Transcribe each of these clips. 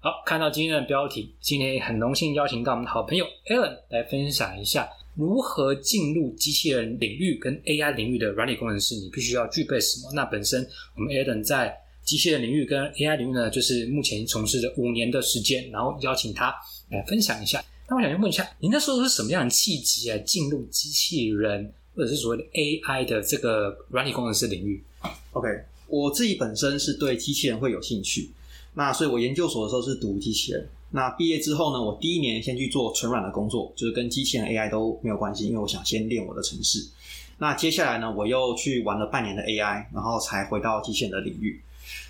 好，看到今天的标题，今天很荣幸邀请到我们的好朋友 Alan 来分享一下如何进入机器人领域跟 AI 领域的软体工程师，你必须要具备什么？那本身我们 Alan 在机器人领域跟 AI 领域呢，就是目前从事了五年的时间，然后邀请他来分享一下。那我想先问一下，您那时候是什么样的契机啊，进入机器人或者是所谓的 AI 的这个软体工程师领域？OK，我自己本身是对机器人会有兴趣。那所以，我研究所的时候是读机器人。那毕业之后呢，我第一年先去做纯软的工作，就是跟机器人 AI 都没有关系，因为我想先练我的程式。那接下来呢，我又去玩了半年的 AI，然后才回到机器人的领域。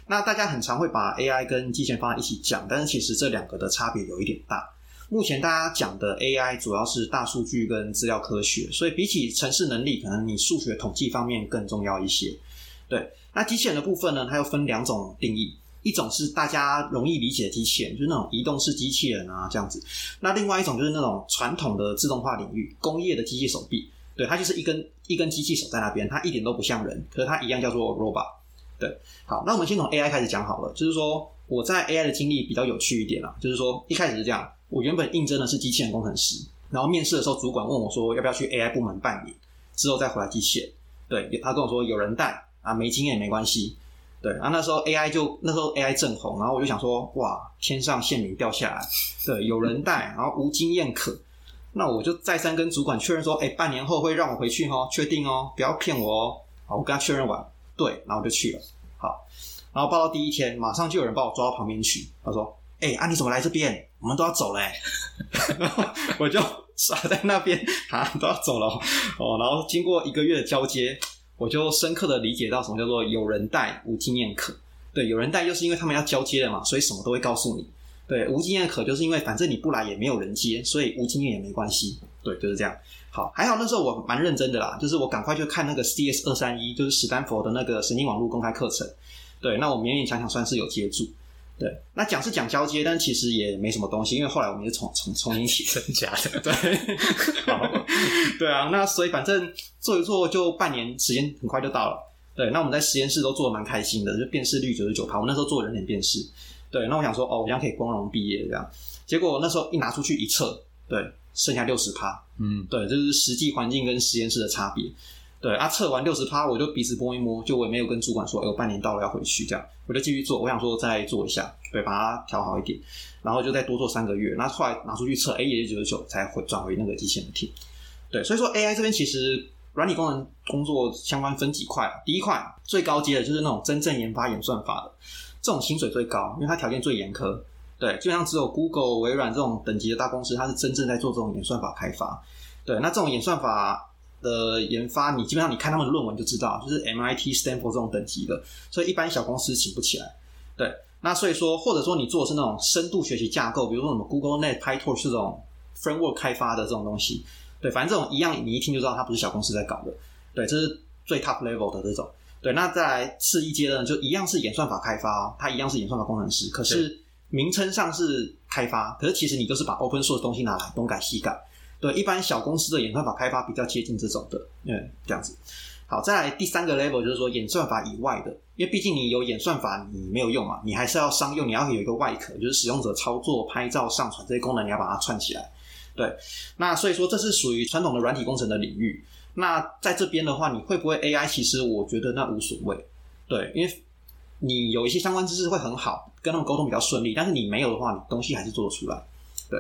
那大家很常会把 AI 跟机器人放在一起讲，但是其实这两个的差别有一点大。目前大家讲的 AI 主要是大数据跟资料科学，所以比起程式能力，可能你数学统计方面更重要一些。对，那机器人的部分呢，它又分两种定义。一种是大家容易理解的机器人，就是那种移动式机器人啊这样子。那另外一种就是那种传统的自动化领域，工业的机器手臂。对，它就是一根一根机器手在那边，它一点都不像人，可是它一样叫做 robot。对，好，那我们先从 AI 开始讲好了。就是说我在 AI 的经历比较有趣一点啊，就是说一开始是这样，我原本应征的是机器人工程师，然后面试的时候主管问我说要不要去 AI 部门办理，之后再回来机器人。对，他跟我说有人带啊，没经验没关系。对，然后那时候 AI 就那时候 AI 正红，然后我就想说，哇，天上馅饼掉下来，对，有人带，然后无经验可，那我就再三跟主管确认说，哎，半年后会让我回去哦，确定哦，不要骗我哦。好，我跟他确认完，对，然后我就去了。好，然后报到第一天，马上就有人把我抓到旁边去，他说，哎，啊，你怎么来这边？我们都要走嘞。然后我就 傻在那边，啊，都要走了哦。然后经过一个月的交接。我就深刻的理解到什么叫做有人带无经验可，对，有人带就是因为他们要交接了嘛，所以什么都会告诉你。对，无经验可就是因为反正你不来也没有人接，所以无经验也没关系。对，就是这样。好，还好那时候我蛮认真的啦，就是我赶快去看那个 CS 二三一，就是史丹佛的那个神经网络公开课程。对，那我勉勉强强算是有接住。对，那讲是讲交接，但其实也没什么东西，因为后来我们是重重重新起真假的，对，好，对啊，那所以反正做一做就半年时间很快就到了，对，那我们在实验室都做的蛮开心的，就辨识率九十九趴，我那时候做人脸辨识，对，那我想说哦，我这样可以光荣毕业这样，结果那时候一拿出去一测，对，剩下六十趴，嗯，对，这是实际环境跟实验室的差别。对啊，测完六十趴，我就鼻子摸一摸，就我也没有跟主管说，哎，半年到了要回去，这样我就继续做。我想说再做一下，对，把它调好一点，然后就再多做三个月。那后来拿出去测，哎，也是九十九，才回转回那个机器人体。对，所以说 AI 这边其实软体工程工作相关分几块，第一块最高阶的就是那种真正研发演算法的，这种薪水最高，因为它条件最严苛。对，基本上只有 Google、微软这种等级的大公司，它是真正在做这种演算法开发。对，那这种演算法。的研发，你基本上你看他们的论文就知道，就是 MIT、Stanford 这种等级的，所以一般小公司请不起来。对，那所以说，或者说你做的是那种深度学习架构，比如说什么 Google Net、PyTorch 这种 framework 开发的这种东西，对，反正这种一样，你一听就知道它不是小公司在搞的。对，这是最 top level 的这种。对，那再来次一阶的，就一样是演算法开发，它一样是演算法工程师，可是名称上是开发，可是其实你就是把 open source 东西拿来东改西改。对，一般小公司的演算法开发比较接近这种的，嗯，这样子。好，再来第三个 level 就是说演算法以外的，因为毕竟你有演算法，你没有用嘛，你还是要商用，你要有一个外壳，就是使用者操作、拍照、上传这些功能，你要把它串起来。对，那所以说这是属于传统的软体工程的领域。那在这边的话，你会不会 AI？其实我觉得那无所谓。对，因为你有一些相关知识会很好，跟他们沟通比较顺利。但是你没有的话，你东西还是做得出来。对，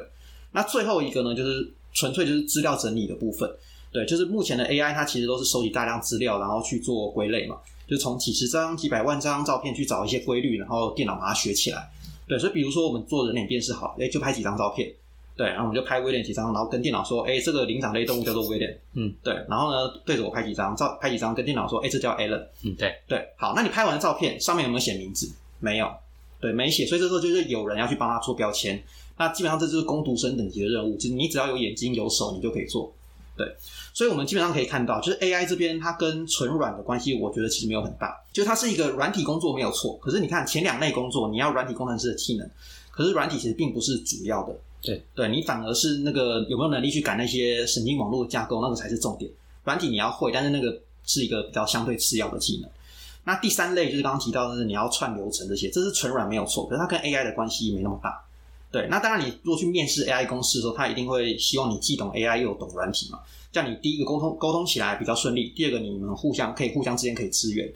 那最后一个呢，就是。纯粹就是资料整理的部分，对，就是目前的 AI 它其实都是收集大量资料，然后去做归类嘛，就从几十张、几百万张照片去找一些规律，然后电脑把它学起来。对，所以比如说我们做人脸辨识好，哎，就拍几张照片，对，然后我们就拍威廉几张，然后跟电脑说，哎，这个灵长类动物叫做威廉，嗯，对，然后呢对着我拍几张照，拍几张跟电脑说，哎，这叫 Allen，嗯，对，对，好，那你拍完的照片上面有没有写名字？没有，对，没写，所以这时候就是有人要去帮他做标签。那基本上这就是攻读生等级的任务，就是你只要有眼睛有手，你就可以做。对，所以我们基本上可以看到，就是 AI 这边它跟纯软的关系，我觉得其实没有很大。就是它是一个软体工作没有错，可是你看前两类工作，你要软体工程师的技能，可是软体其实并不是主要的。对，对你反而是那个有没有能力去改那些神经网络架构，那个才是重点。软体你要会，但是那个是一个比较相对次要的技能。那第三类就是刚刚提到的是你要串流程这些，这是纯软没有错，可是它跟 AI 的关系没那么大。对，那当然你如果去面试 AI 公司的时候，他一定会希望你既懂 AI 又懂软体嘛，这样你第一个沟通沟通起来比较顺利，第二个你们互相可以互相之间可以支援。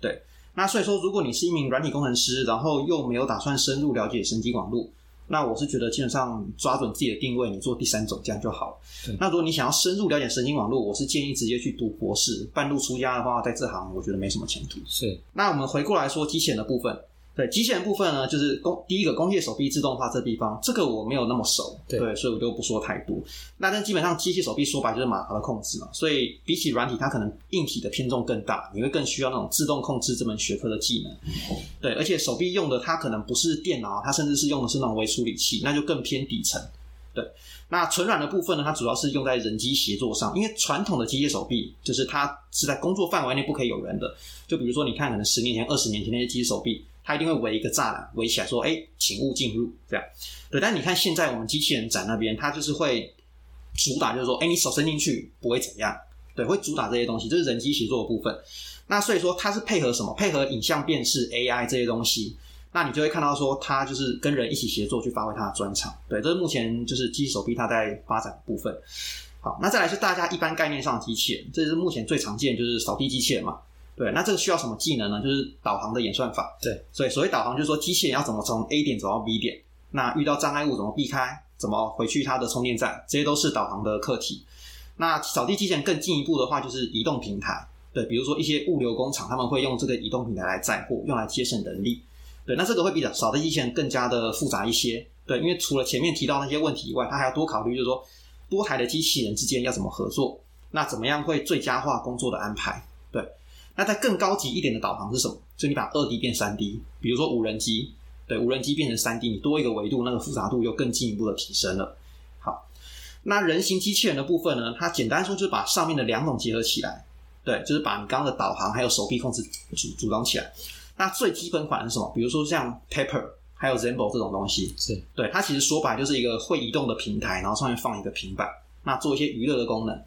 对，那所以说如果你是一名软体工程师，然后又没有打算深入了解神经网络。那我是觉得基本上抓准自己的定位，你做第三种这样就好了。那如果你想要深入了解神经网络，我是建议直接去读博士。半路出家的话，在这行我觉得没什么前途。是。那我们回过来说机器人的部分。对机器人部分呢，就是工第一个工业手臂自动化这地方，这个我没有那么熟，对，所以我就不说太多。那但基本上机器手臂说白就是马达的控制嘛，所以比起软体，它可能硬体的偏重更大，你会更需要那种自动控制这门学科的技能。对，而且手臂用的它可能不是电脑，它甚至是用的是那种微处理器，那就更偏底层。对，那纯软的部分呢，它主要是用在人机协作上，因为传统的机械手臂就是它是在工作范围内不可以有人的，就比如说你看，可能十年前、二十年前那些机械手臂。它一定会围一个栅栏围起来，说：“哎，请勿进入。”这样，对。但你看现在我们机器人展那边，它就是会主打，就是说：“哎，你手伸进去不会怎样。”对，会主打这些东西，这是人机协作的部分。那所以说它是配合什么？配合影像辨识 AI 这些东西。那你就会看到说，它就是跟人一起协作去发挥它的专长。对，这是目前就是机器手臂它在发展的部分。好，那再来是大家一般概念上的机器人，这是目前最常见就是扫地机器人嘛。对，那这个需要什么技能呢？就是导航的演算法。对，所以所谓导航就是说机器人要怎么从 A 点走到 B 点，那遇到障碍物怎么避开，怎么回去它的充电站，这些都是导航的课题。那扫地机器人更进一步的话，就是移动平台。对，比如说一些物流工厂，他们会用这个移动平台来载货，用来节省人力。对，那这个会比较少的机器人更加的复杂一些。对，因为除了前面提到那些问题以外，它还要多考虑，就是说多台的机器人之间要怎么合作，那怎么样会最佳化工作的安排？对。那在更高级一点的导航是什么？就你把二 D 变三 D，比如说无人机，对，无人机变成三 D，你多一个维度，那个复杂度又更进一步的提升了。好，那人形机器人的部分呢？它简单说就是把上面的两种结合起来，对，就是把你刚刚的导航还有手臂控制组组装起来。那最基本款是什么？比如说像 Pepper 还有 Zembo 这种东西，是对它其实说白就是一个会移动的平台，然后上面放一个平板，那做一些娱乐的功能。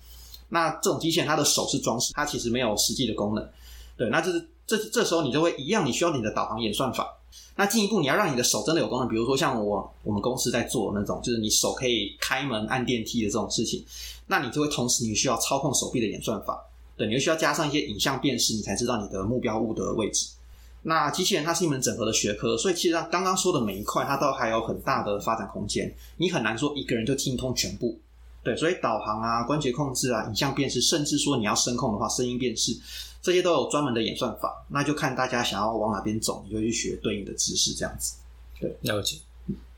那这种机器人它的手是装饰，它其实没有实际的功能。对，那就是这这时候你就会一样，你需要你的导航演算法。那进一步你要让你的手真的有功能，比如说像我我们公司在做那种，就是你手可以开门按电梯的这种事情，那你就会同时你需要操控手臂的演算法。对，你就需要加上一些影像辨识，你才知道你的目标物的位置。那机器人它是一门整合的学科，所以其实刚刚说的每一块它都还有很大的发展空间。你很难说一个人就精通全部。对，所以导航啊、关节控制啊、影像辨识，甚至说你要声控的话，声音辨识。这些都有专门的演算法，那就看大家想要往哪边走，你就去学对应的知识，这样子。对，了解。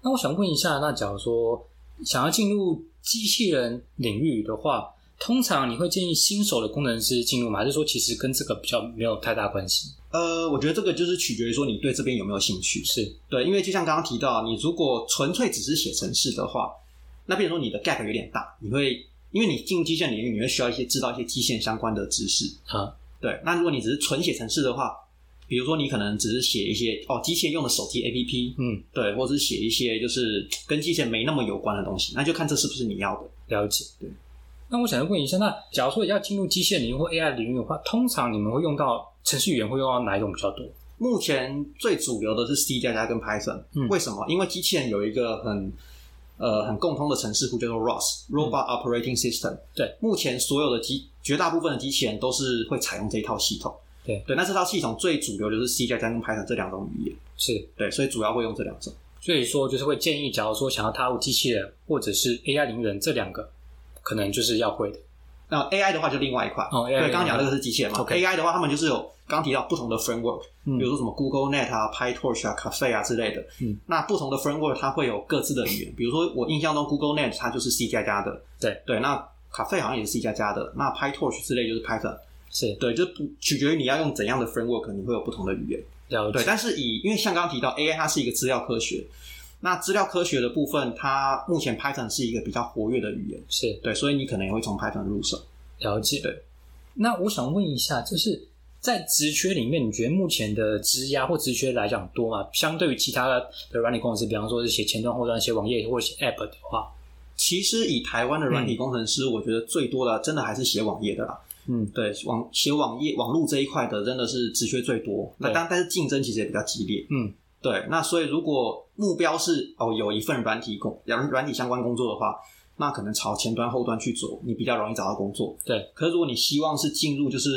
那我想问一下，那假如说想要进入机器人领域的话，通常你会建议新手的工程师进入吗？还是说其实跟这个比较没有太大关系？呃，我觉得这个就是取决于说你对这边有没有兴趣。是对，因为就像刚刚提到，你如果纯粹只是写程式的话，那比如说你的 gap 有点大，你会因为你进入机械领域，你会需要一些知道一些机械相关的知识啊。对，那如果你只是纯写程式的话，比如说你可能只是写一些哦机械用的手机 APP，嗯，对，或者是写一些就是跟机械没那么有关的东西，那就看这是不是你要的。了解，对。那我想问一下，那假如说要进入机械领域或 AI 领域的话，通常你们会用到程序员会用到哪一种比较多？目前最主流的是 C 加加跟 Python。嗯，为什么？因为机器人有一个很呃很共通的程式库叫做 ROS（Robot Operating System）。对，目前所有的机绝大部分的机器人都是会采用这一套系统，对对。那这套系统最主流就是 C 加加跟 Python 这两种语言，是对，所以主要会用这两种。所以说就是会建议，假如说想要踏入机器人或者是 AI 领域人这两个，可能就是要会的。那 AI 的话就另外一块，哦，对，刚刚讲这个是机器人嘛。AI 的话，他们就是有刚提到不同的 framework，比如说什么 Google Net 啊、PyTorch 啊、Cafe 啊之类的。嗯，那不同的 framework 它会有各自的语言，比如说我印象中 Google Net 它就是 C 加加的，对对，那。卡费好像也是 C 加加的，那 PyTorch 之类就是 Python，是对，就取决于你要用怎样的 framework，你会有不同的语言。对，但是以因为像刚刚提到 AI 它是一个资料科学，那资料科学的部分，它目前 Python 是一个比较活跃的语言，是对，所以你可能也会从 Python 入手。了解。对，那我想问一下，就是在职缺里面，你觉得目前的职压或职缺来讲多吗？相对于其他的软体工程师，比方说是写前端、后端、写网页或者写 App 的话。其实以台湾的软体工程师，我觉得最多的真的还是写网页的啦。嗯，对，网写网页、网络这一块的真的是职缺最多。那对当但是竞争其实也比较激烈。嗯，对。那所以如果目标是哦有一份软体工软软体相关工作的话，那可能朝前端后端去走，你比较容易找到工作。对。可是如果你希望是进入就是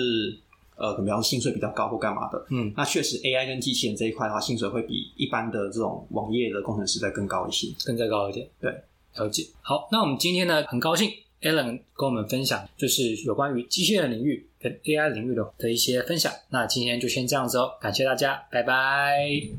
呃，可能比方薪水比较高或干嘛的，嗯，那确实 AI 跟机器人这一块的话，薪水会比一般的这种网页的工程师再更高一些。更再高一点。对，了解。好，那我们今天呢，很高兴 Alan 跟我们分享，就是有关于机器人领域跟 AI 领域的的一些分享。那今天就先这样子哦，感谢大家，拜拜。